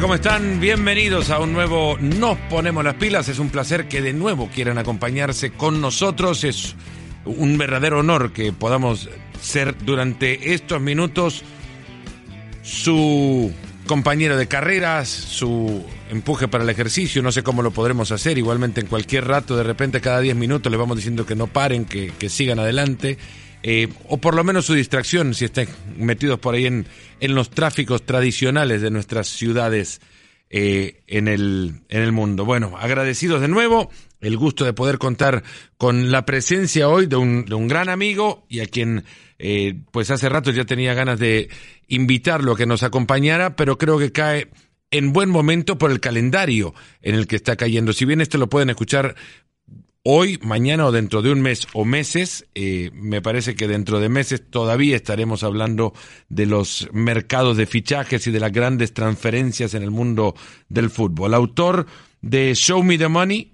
¿cómo están? Bienvenidos a un nuevo Nos Ponemos las Pilas. Es un placer que de nuevo quieran acompañarse con nosotros. Es un verdadero honor que podamos ser durante estos minutos su compañero de carreras, su empuje para el ejercicio, no sé cómo lo podremos hacer, igualmente en cualquier rato, de repente cada 10 minutos le vamos diciendo que no paren, que sigan adelante. Eh, o por lo menos su distracción si están metidos por ahí en, en los tráficos tradicionales de nuestras ciudades eh, en, el, en el mundo. Bueno, agradecidos de nuevo, el gusto de poder contar con la presencia hoy de un, de un gran amigo y a quien eh, pues hace rato ya tenía ganas de invitarlo a que nos acompañara, pero creo que cae en buen momento por el calendario en el que está cayendo. Si bien esto lo pueden escuchar hoy, mañana o dentro de un mes o meses. Eh, me parece que dentro de meses todavía estaremos hablando de los mercados de fichajes y de las grandes transferencias en el mundo del fútbol. Autor de Show Me the Money,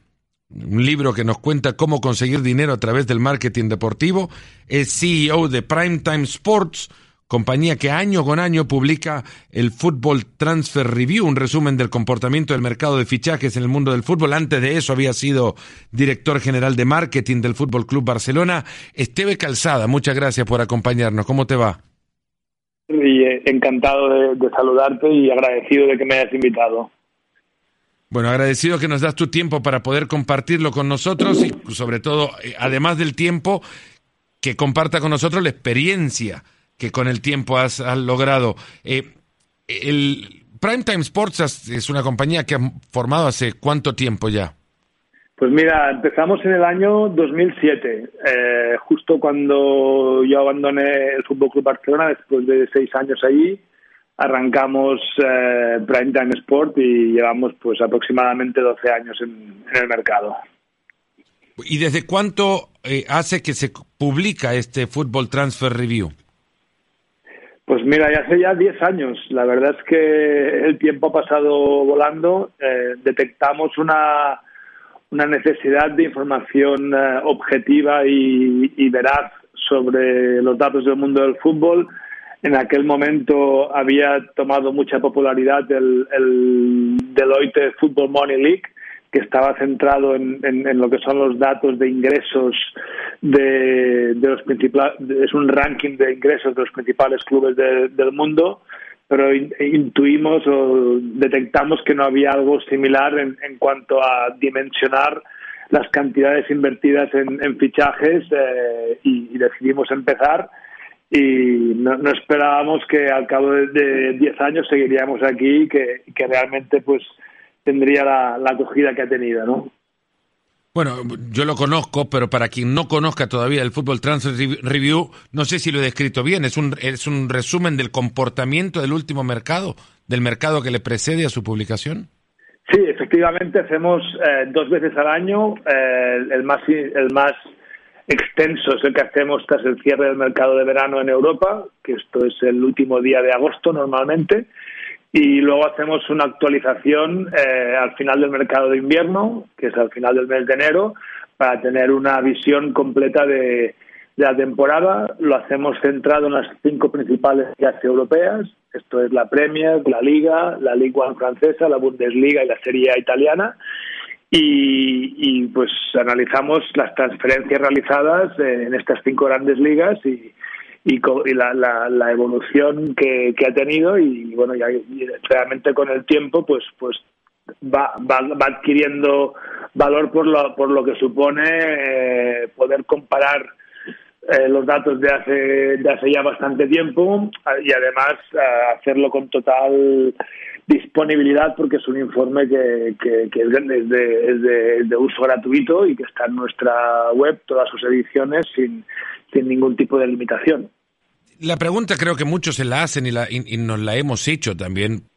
un libro que nos cuenta cómo conseguir dinero a través del marketing deportivo, es CEO de Primetime Sports, compañía que año con año publica el Football Transfer Review, un resumen del comportamiento del mercado de fichajes en el mundo del fútbol. Antes de eso había sido director general de marketing del Fútbol Club Barcelona. Esteve Calzada, muchas gracias por acompañarnos. ¿Cómo te va? Y encantado de, de saludarte y agradecido de que me hayas invitado. Bueno, agradecido que nos das tu tiempo para poder compartirlo con nosotros y sobre todo, eh, además del tiempo, que comparta con nosotros la experiencia que con el tiempo has, has logrado. Eh, el Primetime Sports es una compañía que ha formado hace cuánto tiempo ya. Pues mira, empezamos en el año 2007, eh, justo cuando yo abandoné el Fútbol Club Barcelona después de seis años allí. Arrancamos eh, Primetime Sport y llevamos pues aproximadamente 12 años en, en el mercado. ¿Y desde cuánto eh, hace que se publica este Football Transfer Review? Pues mira, ya hace ya 10 años. La verdad es que el tiempo ha pasado volando. Eh, detectamos una, una necesidad de información eh, objetiva y, y, veraz sobre los datos del mundo del fútbol. En aquel momento había tomado mucha popularidad el, el Deloitte Football Money League, que estaba centrado en, en, en, lo que son los datos de ingresos de, de los principales, es un ranking de ingresos de los principales clubes de, del mundo, pero intuimos o detectamos que no había algo similar en, en cuanto a dimensionar las cantidades invertidas en, fichajes eh, y, y, decidimos empezar y no, no, esperábamos que al cabo de 10 años seguiríamos aquí que, que realmente pues tendría la, la acogida que ha tenido, ¿no? Bueno, yo lo conozco, pero para quien no conozca todavía el Fútbol Transfer Review, no sé si lo he descrito bien, es un, es un resumen del comportamiento del último mercado, del mercado que le precede a su publicación. Sí, efectivamente, hacemos eh, dos veces al año, eh, el, más, el más extenso es el que hacemos tras el cierre del mercado de verano en Europa, que esto es el último día de agosto normalmente, y luego hacemos una actualización eh, al final del mercado de invierno, que es al final del mes de enero, para tener una visión completa de, la temporada. Lo hacemos centrado en las cinco principales ligas europeas. Esto es la Premier, la Liga, la Ligue 1 francesa, la Bundesliga y la Serie italiana. Y, y, pues analizamos las transferencias realizadas en estas cinco grandes ligas y, y, y la, la, la, evolución que, que, ha tenido y bueno ya realmente con el tiempo pues pues va, va, va adquiriendo valor por lo, por lo que supone eh, poder comparar eh, los datos de hace de hace ya bastante tiempo y además eh, hacerlo con total disponibilidad porque es un informe que, que, es, de, es, de, es, de, uso gratuito y que está en nuestra web todas sus ediciones sin sin ningún tipo de limitación. La pregunta creo que muchos se la hacen y, la, y, y nos la hemos hecho también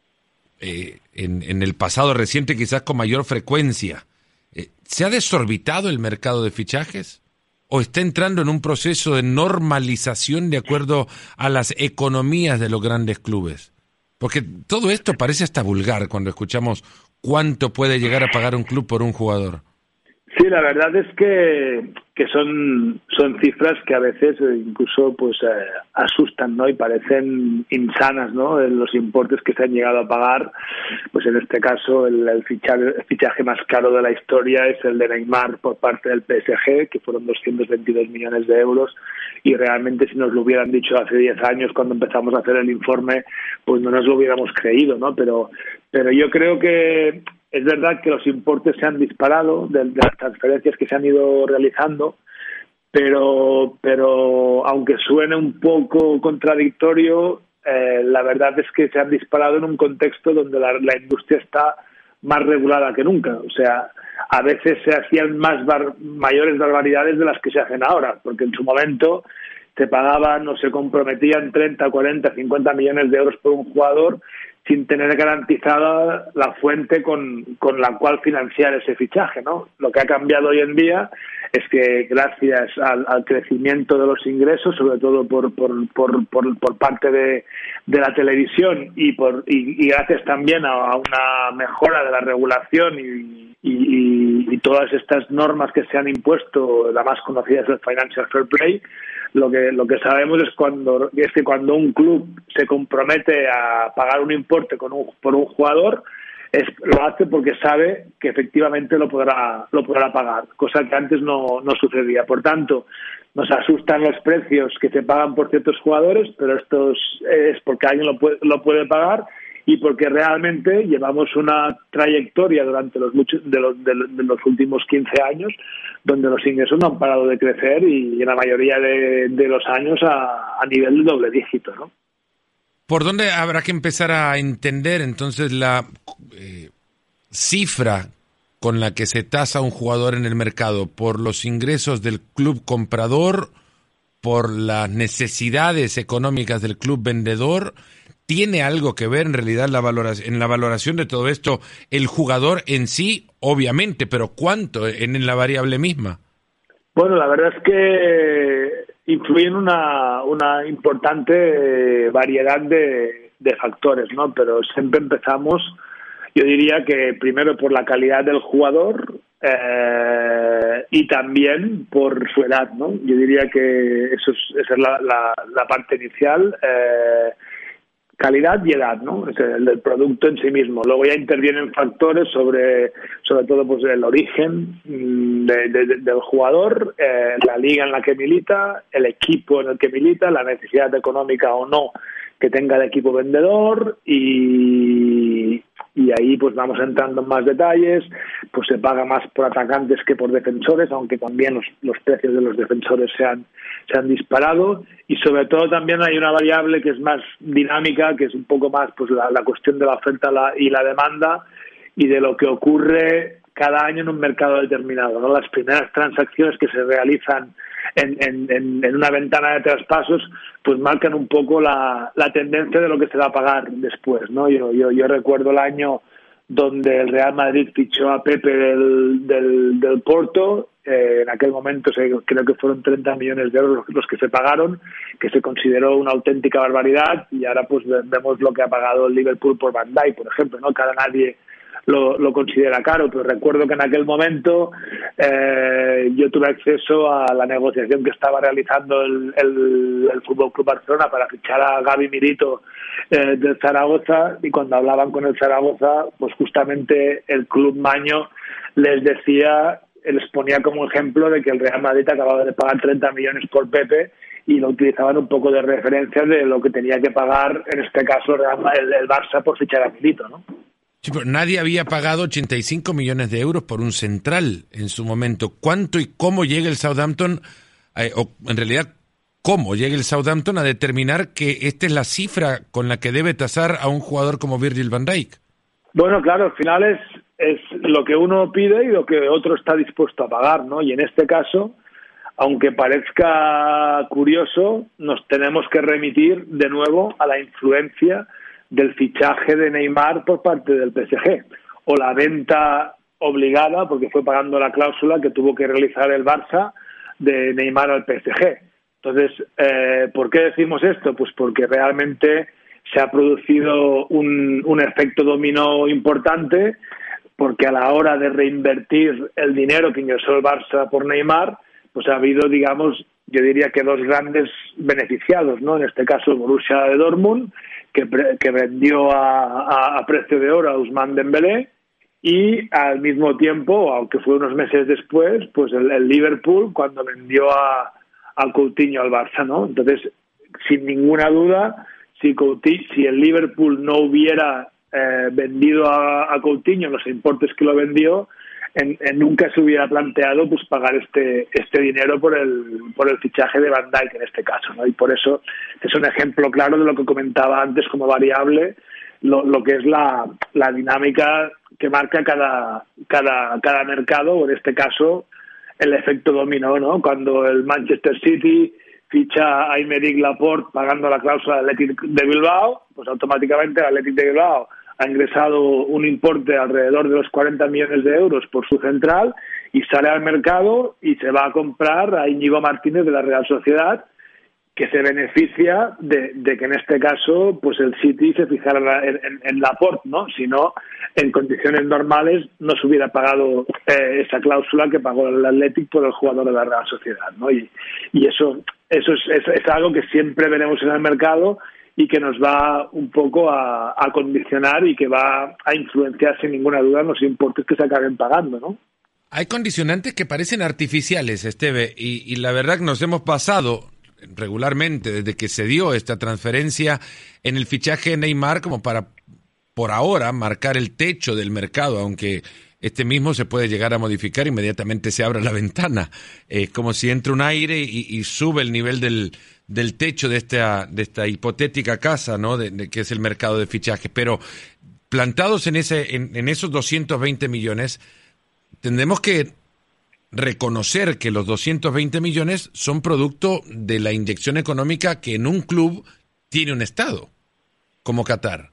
eh, en, en, el pasado reciente, quizás con mayor frecuencia. Eh, ¿Se ha desorbitado el mercado de fichajes? ¿O está entrando en un proceso de normalización de acuerdo a las economías de los grandes clubes? Porque todo esto parece hasta vulgar cuando escuchamos cuánto puede llegar a pagar un club por un jugador. Sí, la verdad es que, que son, son cifras que a veces incluso pues eh, asustan, ¿no? Y parecen insanas, ¿no? Los importes que se han llegado a pagar, pues en este caso el, el, fichaje, el fichaje más caro de la historia es el de Neymar por parte del PSG, que fueron 222 millones de euros y realmente si nos lo hubieran dicho hace 10 años cuando empezamos a hacer el informe, pues no nos lo hubiéramos creído, ¿no? Pero, pero yo creo que es verdad que los importes se han disparado de, las transferencias que se han ido realizando, pero, pero aunque suene un poco contradictorio, eh, la verdad es que se han disparado en un contexto donde la, la industria está más regulada que nunca. O sea, a veces se hacían más mayores barbaridades de las que se hacen ahora, porque en su momento se pagaban o se comprometían 30, 40, 50 millones de euros por un jugador sin tener garantizada la fuente con, con, la cual financiar ese fichaje, ¿no? Lo que ha cambiado hoy en día es que gracias al, crecimiento de los ingresos, sobre todo por, por, por, por parte de, de, la televisión y, por, y, gracias también a, una mejora de la regulación y, y todas estas normas que se han impuesto, la más conocida es el Financial Fair Play, lo que lo que sabemos es cuando es que cuando un club se compromete a pagar un importe con un, por un jugador es, lo hace porque sabe que efectivamente lo podrá lo podrá pagar cosa que antes no, no sucedía. Por tanto nos asustan los precios que se pagan por ciertos jugadores pero esto es porque alguien lo puede, lo puede pagar y porque realmente llevamos una trayectoria durante los muchos de los, últimos 15 años donde los ingresos no han parado de crecer y en la mayoría de, los años a, a, nivel doble dígito, ¿no? ¿Por dónde habrá que empezar a entender entonces la eh, cifra con la que se tasa un jugador en el mercado? ¿Por los ingresos del club comprador? ¿Por las necesidades económicas del club vendedor? ¿Tiene algo que ver en realidad la en la valoración de todo esto el jugador en sí? Obviamente, pero ¿cuánto en, en la variable misma? Bueno, la verdad es que influyen una, una importante eh, variedad de, de factores, ¿no? Pero siempre empezamos, yo diría que primero por la calidad del jugador, eh, y también por su edad, ¿no? Yo diría que eso es, esa es la, la, la parte inicial. Eh, calidad y edad, ¿no? Es el del producto en sí mismo. Luego ya intervienen factores sobre, sobre todo, pues el origen mm, de, de, del jugador, eh, la liga en la que milita, el equipo en el que milita, la necesidad económica o no que tenga el equipo vendedor y, y ahí pues vamos entrando en más detalles, pues se paga más por atacantes que por defensores, aunque también los, precios de los defensores se han, se han disparado y sobre todo también hay una variable que es más dinámica, que es un poco más pues la, la cuestión de la oferta y la demanda y de lo que ocurre cada año en un mercado determinado, ¿no? Las primeras transacciones que se realizan en, una ventana de traspasos, pues marcan un poco la, la tendencia de lo que se va a pagar después, ¿no? Yo, yo, yo recuerdo el año donde el Real Madrid fichó a Pepe del, del, Porto, eh, en aquel momento se, creo que fueron 30 millones de euros los que se pagaron, que se consideró una auténtica barbaridad, y ahora pues vemos lo que ha pagado el Liverpool por Van Dijk, por ejemplo, ¿no? Cada nadie lo, lo, considera caro, pero recuerdo que en aquel momento eh, yo tuve acceso a la negociación que estaba realizando el, el, Fútbol Club Barcelona para fichar a Gaby Mirito eh, del Zaragoza y cuando hablaban con el Zaragoza, pues justamente el club Maño les decía, les ponía como ejemplo de que el Real Madrid acababa de pagar 30 millones por Pepe y lo utilizaban un poco de referencia de lo que tenía que pagar, en este caso, el, el Barça por fichar a Milito, ¿no? Sí, pero nadie había pagado 85 millones de euros por un central en su momento. ¿Cuánto y cómo llega el Southampton, eh, o en realidad, cómo llega el Southampton a determinar que esta es la cifra con la que debe tasar a un jugador como Virgil van Dijk? Bueno, claro, al final es, es lo que uno pide y lo que otro está dispuesto a pagar, ¿no? Y en este caso, aunque parezca curioso, nos tenemos que remitir de nuevo a la influencia del fichaje de Neymar por parte del PSG o la venta obligada, porque fue pagando la cláusula que tuvo que realizar el Barça de Neymar al PSG. Entonces, eh, ¿por qué decimos esto? Pues porque realmente se ha producido un, un efecto dominó importante porque a la hora de reinvertir el dinero que ingresó el Barça por Neymar, pues ha habido, digamos, yo diría que dos grandes beneficiados, ¿no? En este caso Borussia de Dortmund, que, que vendió a, a, precio de oro a Usman Dembélé, y al mismo tiempo, aunque fue unos meses después, pues el, Liverpool cuando vendió a, al Coutinho al Barça, ¿no? Entonces, sin ninguna duda, si, si el Liverpool no hubiera eh, vendido a, a, Coutinho los importes que lo vendió, en, nunca se hubiera planteado pues pagar este este dinero por el por el fichaje de Van Dijk en este caso, ¿no? Y por eso es un ejemplo claro de lo que comentaba antes como variable lo, lo que es la, la dinámica que marca cada, cada, cada mercado, o en este caso el efecto dominó, ¿no? Cuando el Manchester City ficha a Aymeric Laporte pagando la cláusula del de Bilbao, pues automáticamente el Athletic de Bilbao ha ingresado un importe alrededor de los 40 millones de euros por su central y sale al mercado y se va a comprar a Íñigo Martínez de la Real Sociedad que se beneficia de, que en este caso pues el City se fijara en, en, la port, ¿no? Si no, en condiciones normales no se hubiera pagado eh, esa cláusula que pagó el Athletic por el jugador de la Real Sociedad, ¿no? Y, y eso, eso es, es, algo que siempre veremos en el mercado y que nos va un poco a, condicionar y que va a influenciar sin ninguna duda los importes que se acaben pagando, ¿no? Hay condicionantes que parecen artificiales, Esteve, y, la verdad que nos hemos pasado regularmente desde que se dio esta transferencia en el fichaje de Neymar como para por ahora marcar el techo del mercado, aunque este mismo se puede llegar a modificar inmediatamente se abra la ventana, eh, como si entre un aire y, sube el nivel del, del techo de esta, de esta hipotética casa, ¿no? De, que es el mercado de fichaje. Pero plantados en, ese, en, en esos 220 millones, tendremos que reconocer que los 220 millones son producto de la inyección económica que en un club tiene un Estado, como Qatar.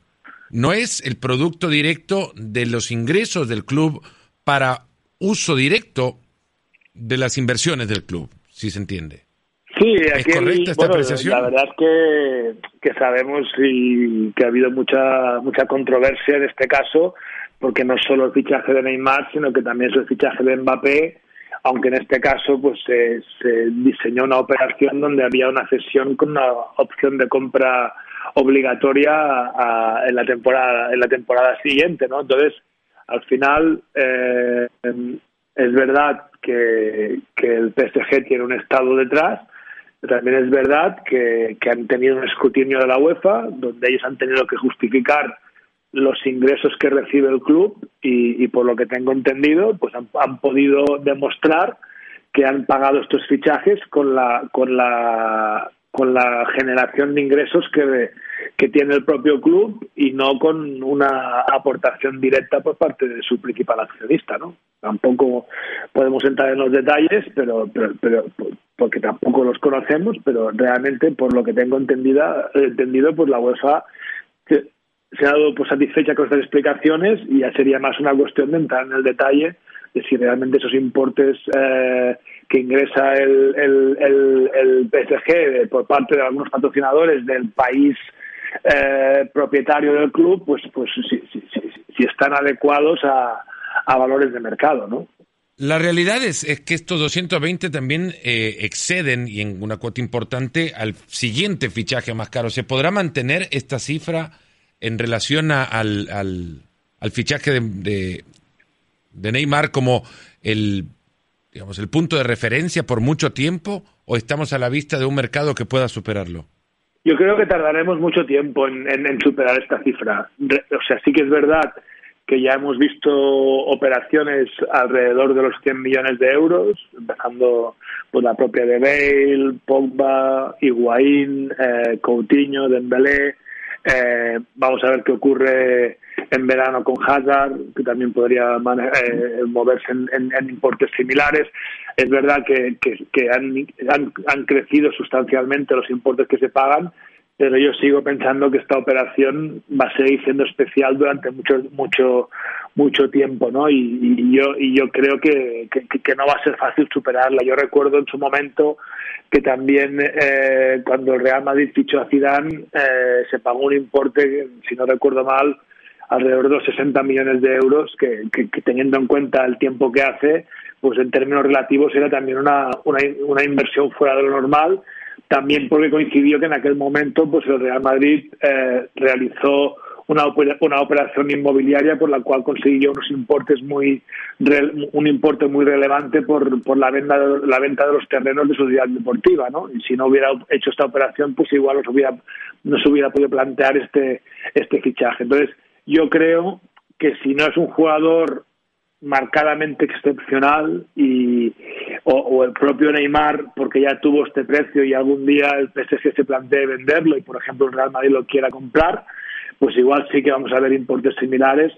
No es el producto directo de los ingresos del club para uso directo de las inversiones del club, si se entiende. Sí, ¿Es correcta esta apreciación? La verdad es que, que sabemos y que ha habido mucha mucha controversia en este caso, porque no solo el fichaje de Neymar, sino que también es el fichaje de Mbappé aunque en este caso pues se, diseñó una operación donde había una cesión con una opción de compra obligatoria en la temporada en la temporada siguiente no entonces al final eh, es verdad que, que el PSG tiene un estado detrás pero también es verdad que, han tenido un escrutinio de la UEFA donde ellos han tenido que justificar los ingresos que recibe el club y, por lo que tengo entendido, pues han, podido demostrar que han pagado estos fichajes con la con la con la generación de ingresos que, que tiene el propio club y no con una aportación directa por parte de su principal accionista, ¿no? Tampoco podemos entrar en los detalles, pero, pero, pero porque tampoco los conocemos, pero realmente por lo que tengo entendida, entendido, pues la UEFA se ha dado por satisfecha con estas explicaciones y ya sería más una cuestión de entrar en el detalle de si realmente esos importes eh, que ingresa el, el, el, PSG por parte de algunos patrocinadores del país eh, propietario del club, pues, pues si, si, si, están adecuados a, a, valores de mercado, ¿no? La realidad es, es que estos 220 también eh, exceden, y en una cuota importante, al siguiente fichaje más caro. ¿Se podrá mantener esta cifra? en relación al, al, fichaje de, de, Neymar como el, digamos, el punto de referencia por mucho tiempo o estamos a la vista de un mercado que pueda superarlo? Yo creo que tardaremos mucho tiempo en, en, superar esta cifra. O sea, sí que es verdad que ya hemos visto operaciones alrededor de los 100 millones de euros, empezando por la propia de Bale, Pogba, Higuaín, eh, Coutinho, Dembélé, eh, vamos a ver qué ocurre en verano con Hazard, que también podría eh, moverse en, importes similares. Es verdad que, han, han, crecido sustancialmente los importes que se pagan, pero yo sigo pensando que esta operación va a seguir siendo especial durante mucho mucho mucho tiempo no y, yo y yo creo que, que, no va a ser fácil superarla. Yo recuerdo en su momento que también eh, cuando el Real Madrid fichó a Zidane eh, se pagó un importe si no recuerdo mal alrededor de los 60 millones de euros, que, teniendo en cuenta el tiempo que hace, pues en términos relativos era también una, una, inversión fuera de lo normal, también porque coincidió que en aquel momento pues el Real Madrid eh, realizó una, una operación inmobiliaria por la cual consiguió unos importes muy un importe muy relevante por, por la venta de, la venta de los terrenos de su ciudad deportiva no y si no hubiera hecho esta operación pues igual no hubiera no se hubiera podido plantear este este fichaje. Entonces yo creo que si no es un jugador marcadamente excepcional y o, el propio Neymar porque ya tuvo este precio y algún día el PSG se plantee venderlo y por ejemplo el Real Madrid lo quiera comprar pues igual sí que vamos a ver importes similares,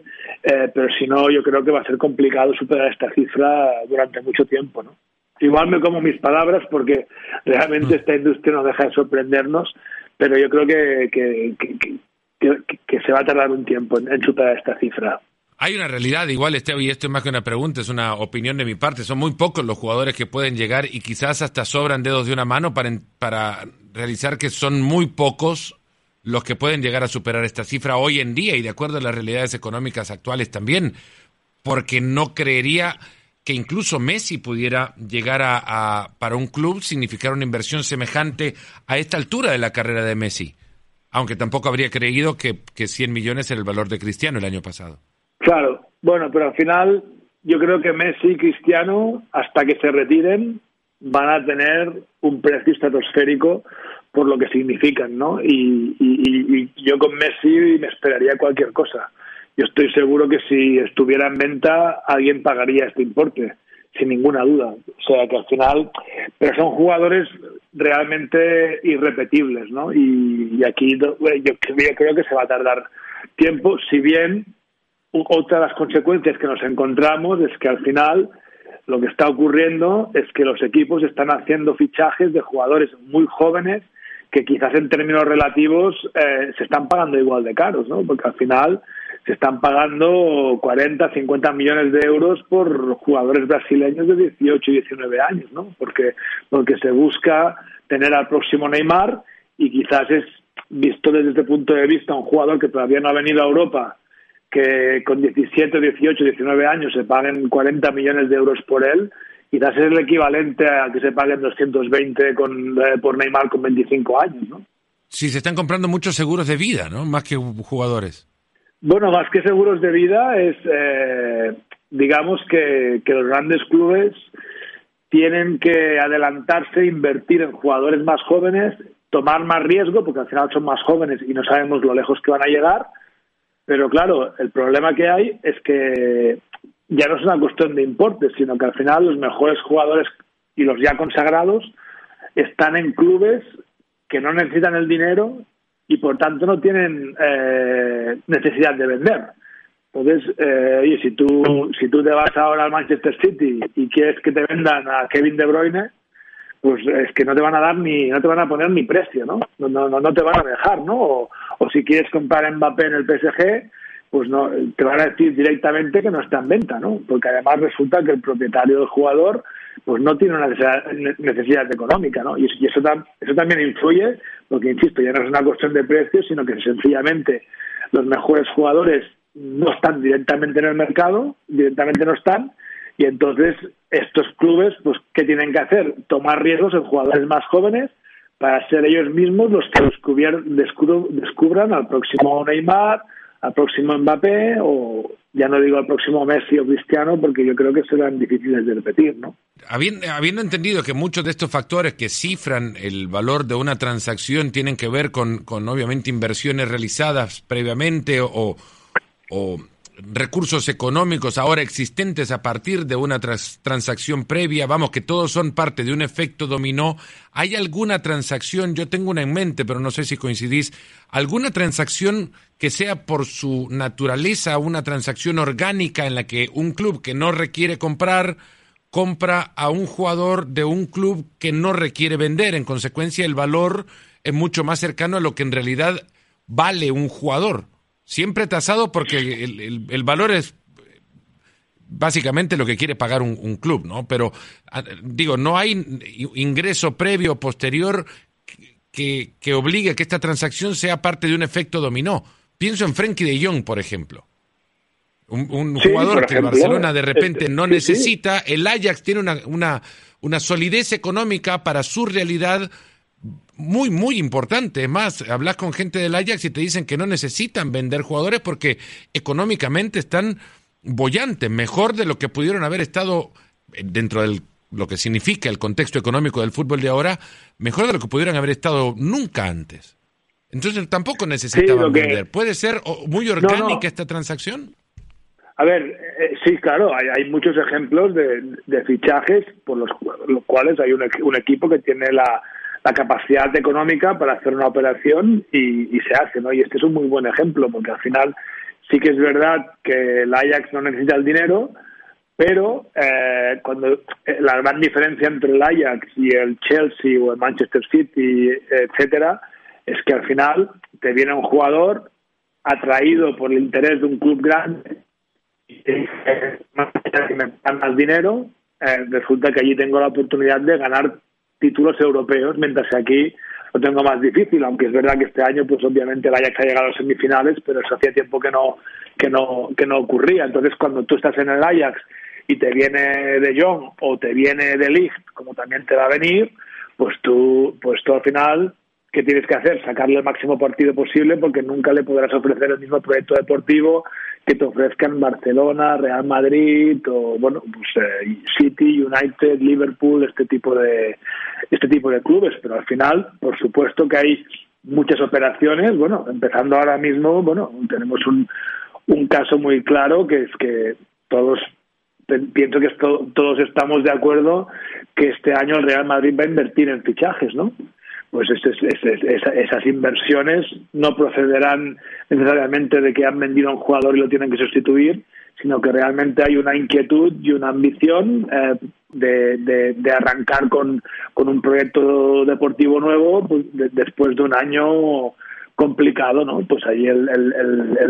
eh, pero si no, yo creo que va a ser complicado superar esta cifra durante mucho tiempo, ¿no? Igual me como mis palabras porque realmente esta industria no deja de sorprendernos, pero yo creo que, que, que, se va a tardar un tiempo en, superar esta cifra. Hay una realidad, igual este y esto es más que una pregunta, es una opinión de mi parte. Son muy pocos los jugadores que pueden llegar y quizás hasta sobran dedos de una mano para, para realizar que son muy pocos los que pueden llegar a superar esta cifra hoy en día y de acuerdo a las realidades económicas actuales también, porque no creería que incluso Messi pudiera llegar a, para un club significar una inversión semejante a esta altura de la carrera de Messi, aunque tampoco habría creído que, que 100 millones era el valor de Cristiano el año pasado. Claro, bueno, pero al final yo creo que Messi y Cristiano, hasta que se retiren, van a tener un precio estratosférico por lo que significan, ¿no? Y, yo con Messi me esperaría cualquier cosa. Yo estoy seguro que si estuviera en venta alguien pagaría este importe, sin ninguna duda. O sea que al final, pero son jugadores realmente irrepetibles, ¿no? Y, aquí yo, creo que se va a tardar tiempo, si bien otra de las consecuencias que nos encontramos es que al final lo que está ocurriendo es que los equipos están haciendo fichajes de jugadores muy jóvenes que quizás en términos relativos eh, se están pagando igual de caros, ¿no? Porque al final se están pagando 40, 50 millones de euros por jugadores brasileños de 18 y 19 años, ¿no? Porque, porque se busca tener al próximo Neymar y quizás es visto desde este punto de vista un jugador que todavía no ha venido a Europa que con 17, 18, 19 años se paguen 40 millones de euros por él, quizás es el equivalente a que se paguen 220 con, eh, por Neymar con 25 años, ¿no? Sí, se están comprando muchos seguros de vida, ¿no? Más que jugadores. Bueno, más que seguros de vida es, eh, digamos que, que los grandes clubes tienen que adelantarse, invertir en jugadores más jóvenes, tomar más riesgo, porque al final son más jóvenes y no sabemos lo lejos que van a llegar. Pero claro, el problema que hay es que ya no es una cuestión de importes, sino que al final los mejores jugadores y los ya consagrados están en clubes que no necesitan el dinero y por tanto no tienen eh, necesidad de vender. Entonces, eh, oye, si tú, si tú te vas ahora al Manchester City y quieres que te vendan a Kevin De Bruyne, pues es que no te van a dar ni, no te van a poner ni precio, ¿no? No, no, no te van a dejar, ¿no? O si quieres comprar Mbappé en el PSG, pues no te van a decir directamente que no está en venta, ¿no? Porque además resulta que el propietario del jugador pues no tiene una necesidad económica, ¿no? Y eso, eso también influye, porque insisto, ya no es una cuestión de precios, sino que sencillamente los mejores jugadores no están directamente en el mercado, directamente no están, y entonces estos clubes, pues, ¿qué tienen que hacer? Tomar riesgos en jugadores más jóvenes para ser ellos mismos los que descubran al próximo Neymar, al próximo Mbappé o ya no digo al próximo Messi o Cristiano porque yo creo que serán difíciles de repetir, ¿no? Habiendo, entendido que muchos de estos factores que cifran el valor de una transacción tienen que ver con, con obviamente inversiones realizadas previamente o, o recursos económicos ahora existentes a partir de una transacción previa, vamos, que todos son parte de un efecto dominó. ¿Hay alguna transacción, yo tengo una en mente, pero no sé si coincidís, alguna transacción que sea por su naturaleza una transacción orgánica en la que un club que no requiere comprar compra a un jugador de un club que no requiere vender? En consecuencia, el valor es mucho más cercano a lo que en realidad vale un jugador siempre tasado porque el, valor es básicamente lo que quiere pagar un, club, ¿no? Pero ah, digo, no hay ingreso previo o posterior que, que obligue a que esta transacción sea parte de un efecto dominó. pienso en Frenkie de Jong, por ejemplo. Un, jugador que Barcelona de repente este, no necesita. El Ajax tiene una, una, una solidez económica para su realidad muy, muy importante. Es más, hablas con gente del Ajax y te dicen que no necesitan vender jugadores porque económicamente están bollantes, mejor de lo que pudieron haber estado dentro de lo que significa el contexto económico del fútbol de ahora, mejor de lo que pudieran haber estado nunca antes. Entonces tampoco necesitaban vender. ¿Puede ser muy orgánica esta transacción? A ver, eh, sí, claro, hay, muchos ejemplos de, fichajes por los, cuales hay un, equipo que tiene la, capacidad económica para hacer una operación y, se hace, ¿no? Y este es un muy buen ejemplo, porque al final sí que es verdad que el Ajax no necesita el dinero, pero eh, cuando eh, la gran diferencia entre el Ajax y el Chelsea o el Manchester City, etcétera, es que al final te viene un jugador atraído por el interés de un club grande si me dan más dinero, eh, resulta que allí tengo la oportunidad de ganar títulos europeos, mientras que aquí lo tengo más difícil, aunque es verdad que este año, pues obviamente el Ajax ha llegado a las semifinales, pero eso hacía tiempo que no, que no, que no ocurría. Entonces, cuando tú estás en el Ajax y te viene de Jong o te viene de Ligt, como también te va a venir, pues tú, pues tú al final ¿qué tienes que hacer? Sacarle el máximo partido posible porque nunca le podrás ofrecer el mismo proyecto deportivo que te ofrezcan Barcelona, Real Madrid o bueno, pues eh, City, United, Liverpool, este tipo de este tipo de clubes, pero al final, por supuesto que hay muchas operaciones, bueno, empezando ahora mismo, bueno, tenemos un un caso muy claro que es que todos pienso que todos estamos de acuerdo que este año el Real Madrid va a invertir en fichajes, ¿no? Pues esas inversiones no procederán necesariamente de que han vendido a un jugador y lo tienen que sustituir, sino que realmente hay una inquietud y una ambición eh, de, arrancar con, un proyecto deportivo nuevo pues, después de un año complicado, ¿no? Pues ahí el,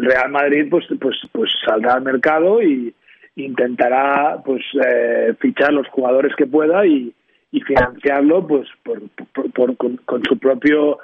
Real Madrid pues, pues, pues saldrá al mercado y intentará pues eh, fichar los jugadores que pueda y, y financiarlo pues por, con, su propio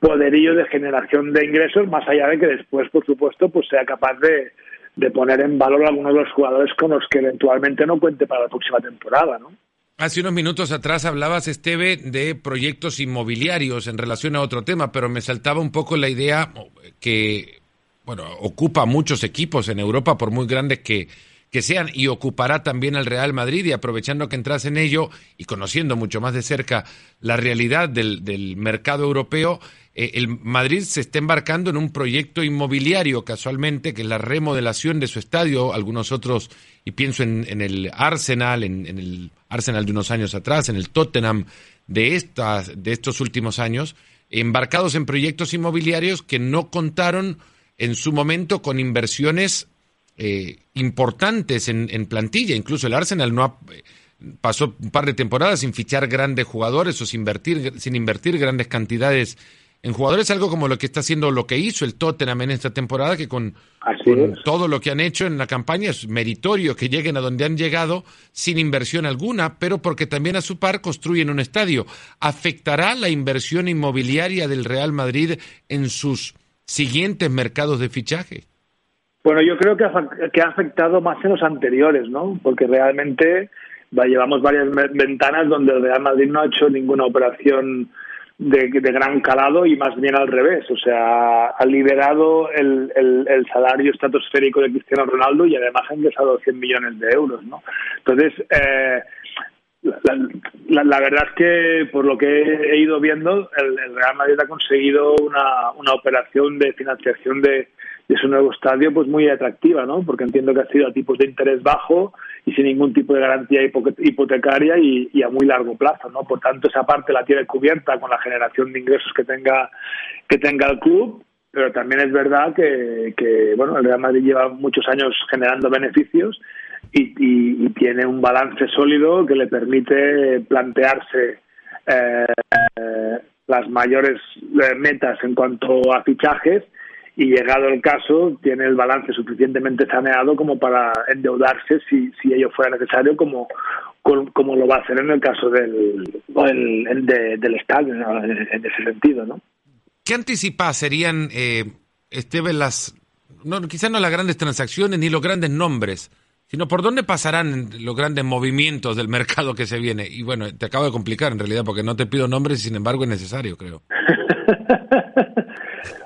poderío de generación de ingresos más allá de que después por supuesto pues sea capaz de, de poner en valor algunos de los jugadores con los que eventualmente no cuente para la próxima temporada no Hace unos minutos atrás hablabas, Esteve, de proyectos inmobiliarios en relación a otro tema, pero me saltaba un poco la idea que, bueno, ocupa muchos equipos en Europa, por muy grandes que, que sean y ocupará también al Real Madrid y aprovechando que entras en ello y conociendo mucho más de cerca la realidad del, del mercado europeo, eh, el Madrid se está embarcando en un proyecto inmobiliario casualmente, que es la remodelación de su estadio, algunos otros, y pienso en, en el Arsenal, en, en, el Arsenal de unos años atrás, en el Tottenham de, estas, de estos últimos años, embarcados en proyectos inmobiliarios que no contaron en su momento con inversiones eh, importantes en, plantilla. Incluso el Arsenal no ha, pasó un par de temporadas sin fichar grandes jugadores o sin invertir, sin invertir grandes cantidades en jugadores, algo como lo que está haciendo, lo que hizo el Tottenham en esta temporada, que con, todo lo que han hecho en la campaña es meritorio que lleguen a donde han llegado sin inversión alguna, pero porque también a su par construyen un estadio. ¿Afectará la inversión inmobiliaria del Real Madrid en sus siguientes mercados de fichaje? Bueno, yo creo que ha, que ha afectado más en los anteriores, ¿no? Porque realmente llevamos varias ventanas donde el Real Madrid no ha hecho ninguna operación de, gran calado y más bien al revés. O sea, ha liberado el, el, salario estratosférico de Cristiano Ronaldo y además ha ingresado 100 millones de euros, ¿no? Entonces, eh, la, la, verdad es que por lo que he ido viendo, el, el Real Madrid ha conseguido una, una operación de financiación de, de su nuevo estadio pues muy atractiva, ¿no? Porque entiendo que ha sido a tipos de interés bajo y sin ningún tipo de garantía hipotecaria y, a muy largo plazo, ¿no? Por tanto, esa parte la tiene cubierta con la generación de ingresos que tenga que tenga el club, pero también es verdad que, bueno, el Real Madrid lleva muchos años generando beneficios y, tiene un balance sólido que le permite plantearse eh, las mayores eh, metas en cuanto a fichajes y llegado el caso tiene el balance suficientemente saneado como para endeudarse si, si ello fuera necesario como, como lo va a hacer en el caso del, del estadio en ese sentido ¿no? ¿Qué anticipa serían eh, Esteban, las, no, quizás no las grandes transacciones ni los grandes nombres, sino por dónde pasarán los grandes movimientos del mercado que se viene. Y bueno, te acabo de complicar en realidad porque no te pido nombres y sin embargo es necesario, creo.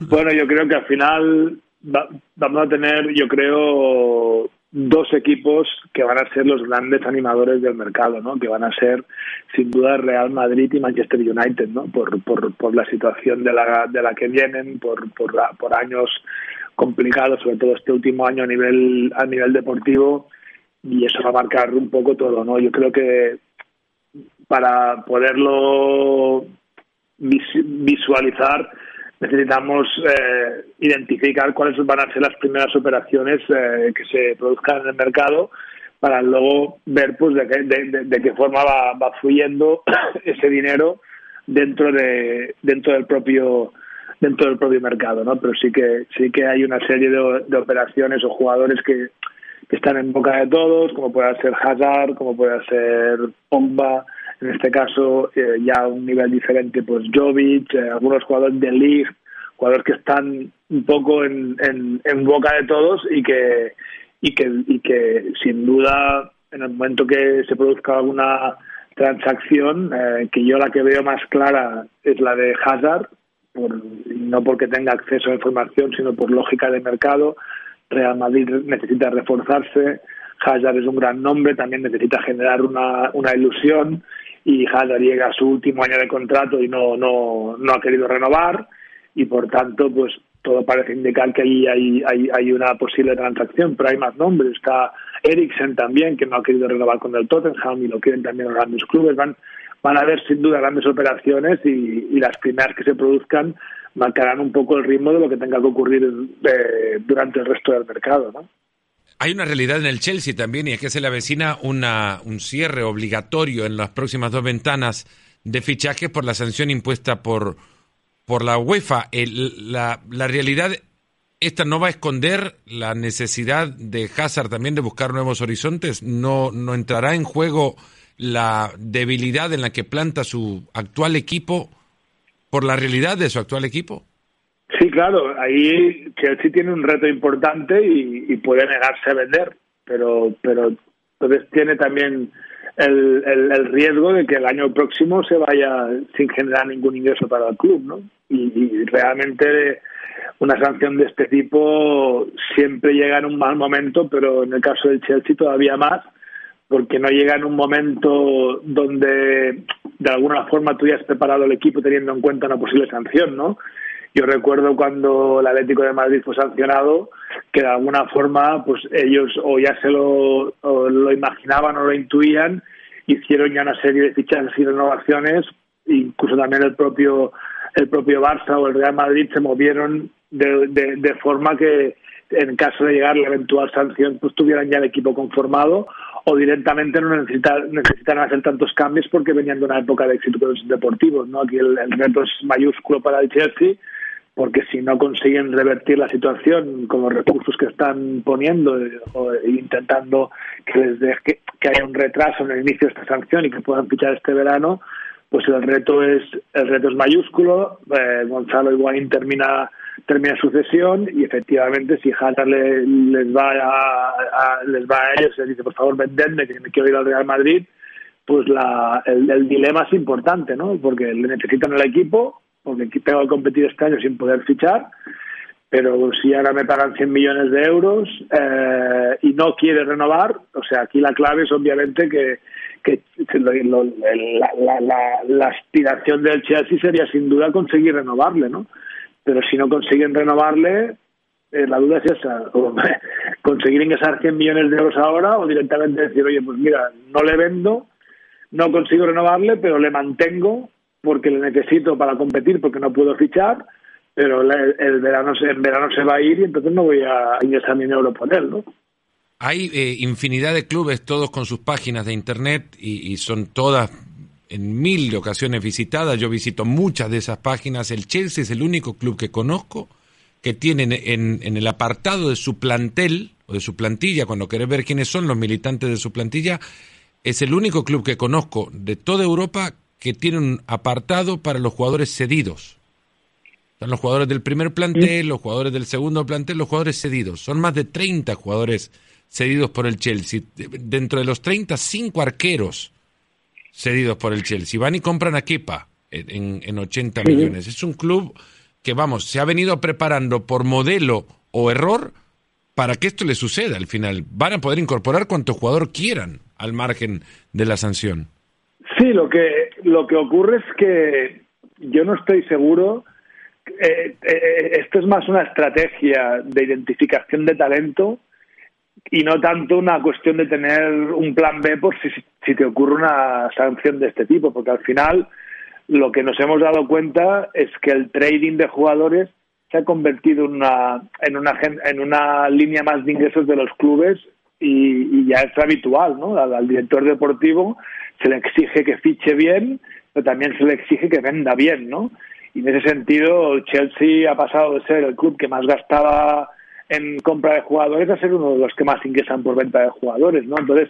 bueno, yo creo que al final vamos a tener, yo creo, dos equipos que van a ser los grandes animadores del mercado, ¿no? Que van a ser sin duda Real Madrid y Manchester United, ¿no? Por, por, por la situación de la, de la que vienen, por, por, por años complicados, sobre todo este último año a nivel a nivel deportivo y eso va a marcar un poco todo, ¿no? Yo creo que para poderlo visualizar necesitamos eh, identificar cuáles van a ser las primeras operaciones eh, que se produzcan en el mercado para luego ver pues de, qué, de, qué forma va, va, fluyendo ese dinero dentro de dentro del propio dentro del propio mercado no pero sí que sí que hay una serie de, operaciones o jugadores que, que, están en boca de todos como puede ser Hazard como puede ser Pogba en este caso eh, ya a un nivel diferente pues Jovic, eh, algunos jugadores de League, jugadores que están un poco en, en, boca de todos y que, y que y que sin duda en el momento que se produzca alguna transacción, eh, que yo la que veo más clara es la de Hazard, por, no porque tenga acceso a información, sino por lógica de mercado. Real Madrid necesita reforzarse, Hazard es un gran nombre, también necesita generar una, una ilusión y Hazard llega a su último año de contrato y no, no, no ha querido renovar y por tanto pues todo parece indicar que ahí hay, hay, hay una posible transacción, pero hay más nombres. Está Eriksen también, que no ha querido renovar con el Tottenham y lo quieren también los grandes clubes. Van, van a haber sin duda grandes operaciones y, y las primeras que se produzcan marcarán un poco el ritmo de lo que tenga que ocurrir eh, durante el resto del mercado. ¿no? Hay una realidad en el Chelsea también y es que se le avecina una, un cierre obligatorio en las próximas dos ventanas de fichajes por la sanción impuesta por, por la UEFA. la, la realidad, esta no va a esconder la necesidad de Hazard también de buscar nuevos horizontes. No, no entrará en juego la debilidad en la que planta su actual equipo por la realidad de su actual equipo. Sí, claro, ahí Chelsea tiene un reto importante y, puede negarse a vender, pero, pero entonces tiene también el, el, riesgo de que el año próximo se vaya sin generar ningún ingreso para el club, ¿no? Y, realmente una sanción de este tipo siempre llega en un mal momento, pero en el caso del Chelsea todavía más, porque no llega en un momento donde de alguna forma tú ya has preparado el equipo teniendo en cuenta una posible sanción, ¿no? Yo recuerdo cuando el Atlético de Madrid fue sancionado, que de alguna forma, pues ellos o ya se lo, lo imaginaban o lo intuían, hicieron ya una serie de fichajes y renovaciones, incluso también el propio el propio Barça o el Real Madrid se movieron de, de, forma que en caso de llegar la eventual sanción pues tuvieran ya el equipo conformado o directamente no necesitan, necesitan hacer tantos cambios porque venían de una época de éxitos deportivos. ¿no? Aquí el, el reto es mayúsculo para el Chelsea porque si no consiguen revertir la situación con los recursos que están poniendo eh, o intentando que, les que, haya un retraso en el inicio de esta sanción y que puedan fichar este verano, pues el reto es el reto es mayúsculo. Eh, Gonzalo Higuaín termina termina su cesión y efectivamente si Hazard les va a, les va a ellos les dice por favor vendedme que me quiero ir al Real Madrid pues la, el dilema es importante no porque le necesitan el equipo porque tengo que competir este año sin poder fichar, pero si ahora me pagan 100 millones de euros eh, y no quiere renovar, o sea, aquí la clave es obviamente que, que la, la, aspiración del Chelsea sería sin duda conseguir renovarle, ¿no? Pero si no consiguen renovarle, eh, la duda es esa, conseguir ingresar 100 millones de euros ahora o directamente decir, oye, pues mira, no le vendo, no consigo renovarle, pero le mantengo porque le necesito para competir porque no puedo fichar, pero el, verano en verano se va a ir y entonces no voy a ingresar mi euro por él, ¿no? Hay eh, infinidad de clubes, todos con sus páginas de internet y, son todas en mil ocasiones visitadas. Yo visito muchas de esas páginas. El Chelsea es el único club que conozco que tiene en, en el apartado de su plantel o de su plantilla, cuando querés ver quiénes son los militantes de su plantilla, es el único club que conozco de toda Europa que tiene un apartado para los jugadores cedidos. Están los jugadores del primer plantel, los jugadores del segundo plantel, los jugadores cedidos. Son más de 30 jugadores cedidos por el Chelsea. Dentro de los 30, cinco arqueros cedidos por el Chelsea. Van y compran a Kepa en, en 80 millones. Es un club que, vamos, se ha venido preparando por modelo o error para que esto le suceda al final. Van a poder incorporar cuanto jugador quieran al margen de la sanción. Sí, lo que, lo que ocurre es que yo no estoy seguro. Eh, eh, esto es más una estrategia de identificación de talento y no tanto una cuestión de tener un plan B por si, si te ocurre una sanción de este tipo, porque al final lo que nos hemos dado cuenta es que el trading de jugadores se ha convertido en una, en una, en una línea más de ingresos de los clubes y, ya es habitual, ¿no? Al, director deportivo se le exige que fiche bien, pero también se le exige que venda bien, ¿no? Y en ese sentido, Chelsea ha pasado de ser el club que más gastaba en compra de jugadores a ser uno de los que más ingresan por venta de jugadores, ¿no? Entonces,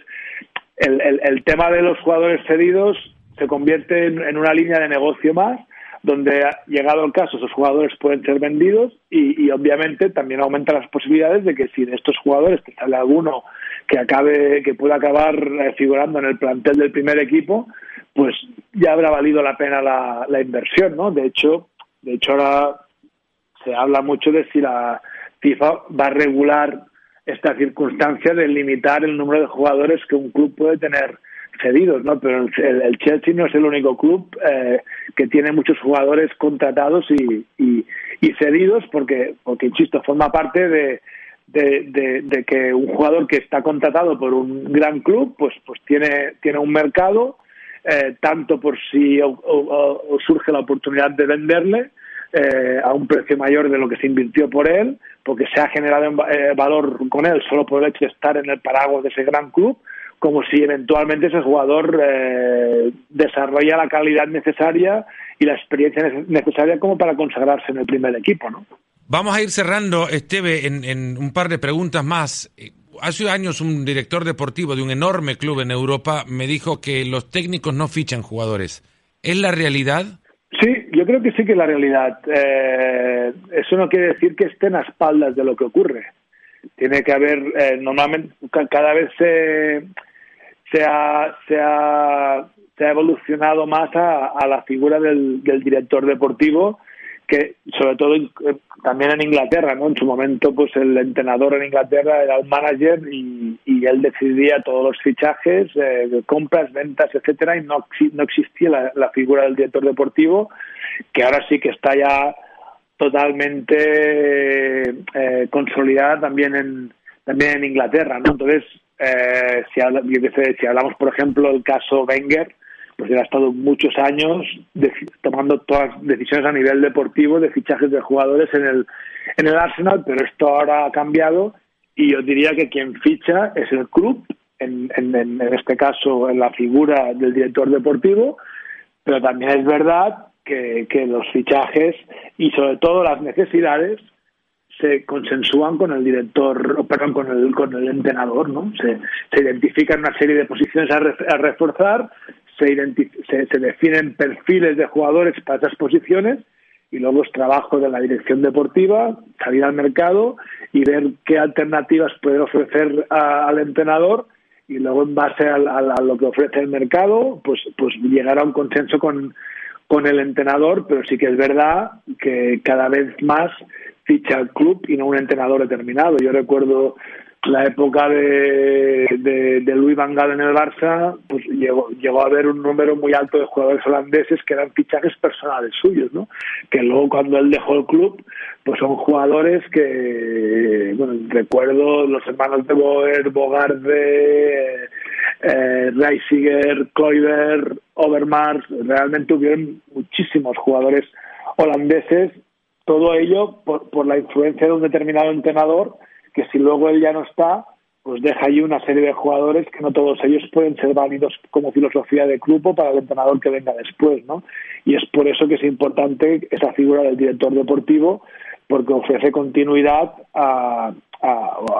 el, el tema de los jugadores cedidos se convierte en, una línea de negocio más donde, llegado el caso, esos jugadores pueden ser vendidos y, obviamente también aumenta las posibilidades de que si de estos jugadores te sale alguno que acabe, que pueda acabar eh, figurando en el plantel del primer equipo, pues ya habrá valido la pena la, la inversión, ¿no? De hecho, de hecho ahora se habla mucho de si la FIFA va a regular esta circunstancia de limitar el número de jugadores que un club puede tener cedidos, ¿no? Pero el, Chelsea no es el único club eh, que tiene muchos jugadores contratados y, y, cedidos, porque, porque insisto, forma parte de, de, que un jugador que está contratado por un gran club, pues, pues tiene, tiene un mercado, eh, tanto por si surge la oportunidad de venderle, eh, a un precio mayor de lo que se invirtió por él, porque se ha generado valor con él solo por el hecho de estar en el paraguas de ese gran club, como si eventualmente ese jugador eh, desarrolla la calidad necesaria y la experiencia necesaria como para consagrarse en el primer equipo, ¿no? Vamos a ir cerrando, Esteve, en, un par de preguntas más. Eh, hace años un director deportivo de un enorme club en Europa me dijo que los técnicos no fichan jugadores. ¿Es la realidad? Sí, yo creo que sí que es la realidad. Eh, eso no quiere decir que estén a espaldas de lo que ocurre. Tiene que haber, normalmente, cada vez se se ha, se ha, se ha evolucionado más a, la figura del, director deportivo que sobre todo eh, también en Inglaterra, ¿no? En su momento, pues el entrenador en Inglaterra era el manager y, él decidía todos los fichajes, eh, compras, ventas, etcétera, y no, no existía la, figura del director deportivo, que ahora sí que está ya totalmente eh, consolidada también en también en Inglaterra, ¿no? Entonces eh, si, si hablamos, por ejemplo, del caso Wenger, pues él ha estado muchos años tomando todas las decisiones a nivel deportivo de fichajes de jugadores en el, en el Arsenal, pero esto ahora ha cambiado y yo diría que quien ficha es el club, en, en, este caso en la figura del director deportivo, pero también es verdad que los fichajes y sobre todo las necesidades se consensúan con el director, perdón, con el, con el entrenador, ¿no? Se, se identifican una serie de posiciones a, reforzar, se, se, definen perfiles de jugadores para esas posiciones y luego es trabajo de la dirección deportiva, salir al mercado y ver qué alternativas puede ofrecer al entrenador y luego en base a, a, lo que ofrece el mercado, pues, pues llegar a un consenso con, con el entrenador, pero sí que es verdad que cada vez más ficha al club y no un entrenador determinado. Yo recuerdo la época de, Luis Van Gaal en el Barça, pues llegó, llegó a haber un número muy alto de jugadores holandeses que eran fichajes personales suyos, ¿no? Que luego cuando él dejó el club, pues son jugadores que, bueno, recuerdo los hermanos de Boer, Bogarde, eh, Reisiger, Kluivert, Overmars, realmente hubieron muchísimos jugadores holandeses todo ello por, por la influencia de un determinado entrenador que si luego él ya no está, pues deja ahí una serie de jugadores que no todos ellos pueden ser válidos como filosofía de grupo para el entrenador que venga después, ¿no? Y es por eso que es importante esa figura del director deportivo, porque ofrece continuidad a,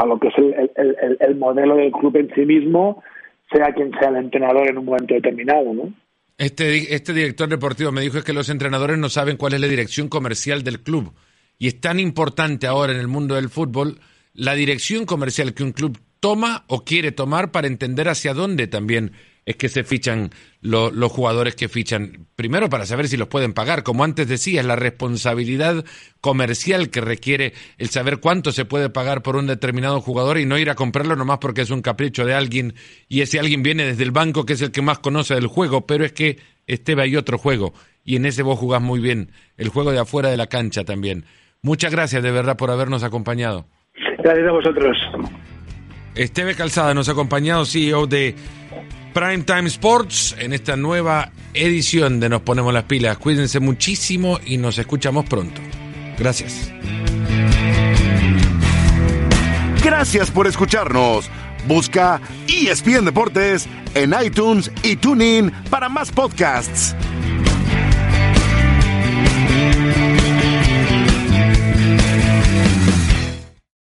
lo que es el, el, modelo del club en sí mismo, sea quien sea el entrenador en un momento determinado, ¿no? Este, este director deportivo me dijo es que los entrenadores no saben cuál es la dirección comercial del club. Y es tan importante ahora en el mundo del fútbol la dirección comercial que un club toma o quiere tomar para entender hacia dónde también es que se fichan los jugadores que fichan. Primero para saber si los pueden pagar. Como antes decía, es la responsabilidad comercial que requiere el saber cuánto se puede pagar por un determinado jugador y no ir a comprarlo nomás porque es un capricho de alguien y ese alguien viene desde el banco que es el que más conoce del juego. Pero es que, Esteba, hay otro juego y en ese vos jugás muy bien. El juego de afuera de la cancha también. Muchas gracias de verdad por habernos acompañado. Gracias a vosotros. Esteve Calzada nos ha acompañado, CEO de Primetime Sports en esta nueva edición de Nos Ponemos las Pilas. Cuídense muchísimo y nos escuchamos pronto. Gracias. Gracias por escucharnos. Busca ESPN Deportes en iTunes y TuneIn para más podcasts.